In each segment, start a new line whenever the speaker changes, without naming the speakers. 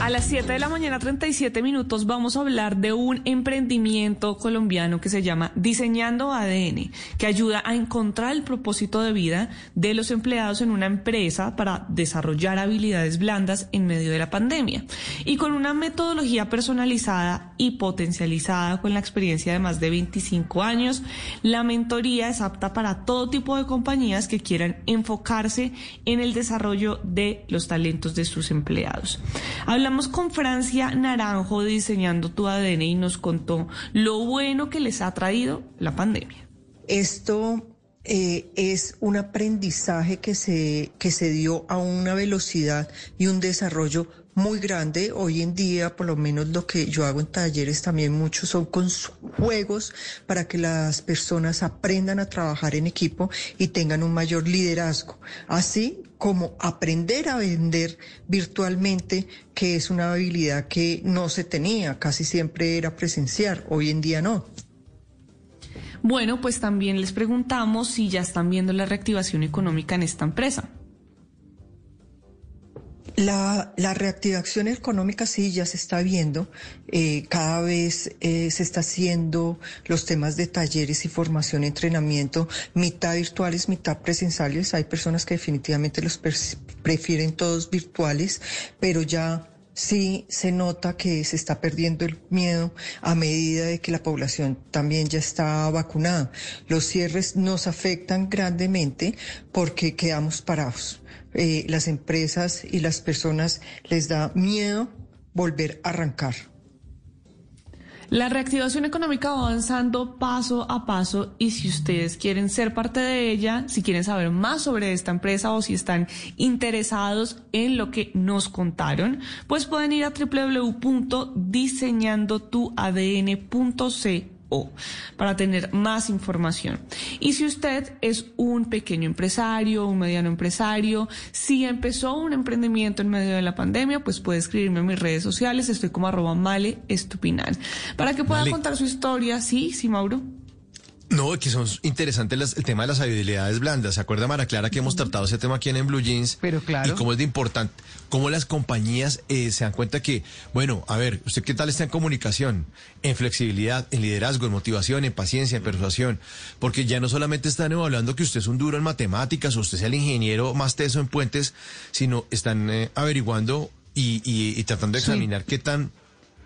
A las 7 de la mañana, 37 minutos, vamos a hablar de un emprendimiento colombiano que se llama Diseñando ADN, que ayuda a encontrar el propósito de vida de los empleados en una empresa para desarrollar habilidades blandas en medio de la pandemia. Y con una metodología personalizada y potencializada con la experiencia de más de 25 años, la mentoría es apta para todo tipo de compañías que quieran enfocarse en el desarrollo de los talentos de sus empleados. Hablamos con Francia Naranjo Diseñando tu ADN y nos contó lo bueno que les ha traído la pandemia.
Esto eh, es un aprendizaje que se, que se dio a una velocidad y un desarrollo muy grande. Hoy en día, por lo menos lo que yo hago en talleres también muchos son con juegos para que las personas aprendan a trabajar en equipo y tengan un mayor liderazgo. Así como aprender a vender virtualmente, que es una habilidad que no se tenía, casi siempre era presencial, hoy en día no.
Bueno, pues también les preguntamos si ya están viendo la reactivación económica en esta empresa.
La, reactivación económica sí ya se está viendo, eh, cada vez eh, se está haciendo los temas de talleres y formación, entrenamiento, mitad virtuales, mitad presenciales. Hay personas que definitivamente los prefieren todos virtuales, pero ya sí se nota que se está perdiendo el miedo a medida de que la población también ya está vacunada. Los cierres nos afectan grandemente porque quedamos parados. Eh, las empresas y las personas les da miedo volver a arrancar.
La reactivación económica va avanzando paso a paso y si ustedes quieren ser parte de ella, si quieren saber más sobre esta empresa o si están interesados en lo que nos contaron, pues pueden ir a www.diseñandotuadn.c para tener más información. Y si usted es un pequeño empresario, un mediano empresario, si empezó un emprendimiento en medio de la pandemia, pues puede escribirme en mis redes sociales, estoy como arroba male estupinal, para que pueda contar su historia, sí, sí, Mauro.
No, que son interesantes el tema de las habilidades blandas. ¿Se acuerda, Mara Clara, que hemos tratado ese tema aquí en, Blue Jeans?
Pero claro.
Y cómo es de importante, cómo las compañías eh, se dan cuenta que, bueno, a ver, ¿usted qué tal está en comunicación, en flexibilidad, en liderazgo, en motivación, en paciencia, en persuasión? Porque ya no solamente están evaluando que usted es un duro en matemáticas o usted sea el ingeniero más teso en puentes, sino están eh, averiguando y, tratando de examinar qué tan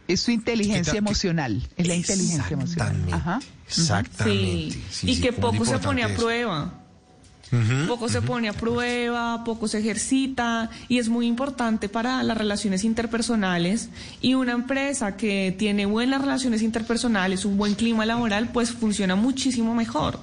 es su inteligencia emocional, es la inteligencia emocional.
Ajá. Exactamente.
Sí. y que poco se pone a prueba. poco se pone a prueba, poco se ejercita y es muy importante para las relaciones interpersonales y una empresa que tiene buenas relaciones interpersonales, un buen clima laboral, pues funciona muchísimo mejor.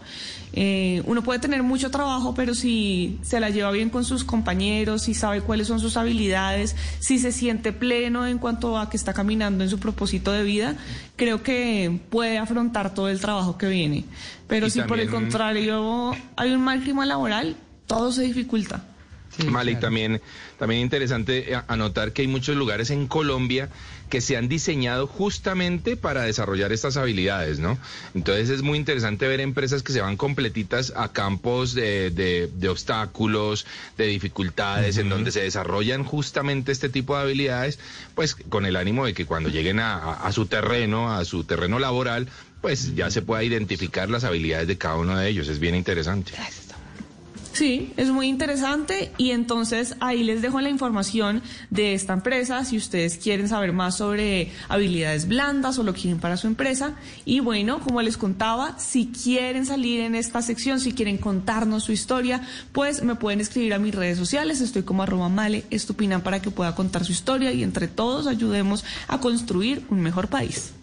Eh, uno puede tener mucho trabajo, pero si se la lleva bien con sus compañeros, si sabe cuáles son sus habilidades, si se siente pleno en cuanto a que está caminando en su propósito de vida, creo que puede afrontar todo el trabajo que viene. Pero si por el contrario hay un mal clima laboral, todo se dificulta.
Sí, también, también interesante eh, anotar que hay muchos lugares en Colombia que se han diseñado justamente para desarrollar estas habilidades, ¿no? Entonces es muy interesante ver empresas que se van completitas a campos de, de, obstáculos, de dificultades, en donde se desarrollan justamente este tipo de habilidades, pues con el ánimo de que cuando lleguen a, a su terreno, a su terreno laboral, pues ya se pueda identificar las habilidades de cada uno de ellos. Es bien interesante.
Sí, es muy interesante y entonces ahí les dejo la información de esta empresa si ustedes quieren saber más sobre habilidades blandas o lo quieren para su empresa. Y bueno, como les contaba, si quieren salir en esta sección, si quieren contarnos su historia, pues me pueden escribir a mis redes sociales. Estoy como arroba male estupinan para que pueda contar su historia y entre todos ayudemos a construir un mejor país.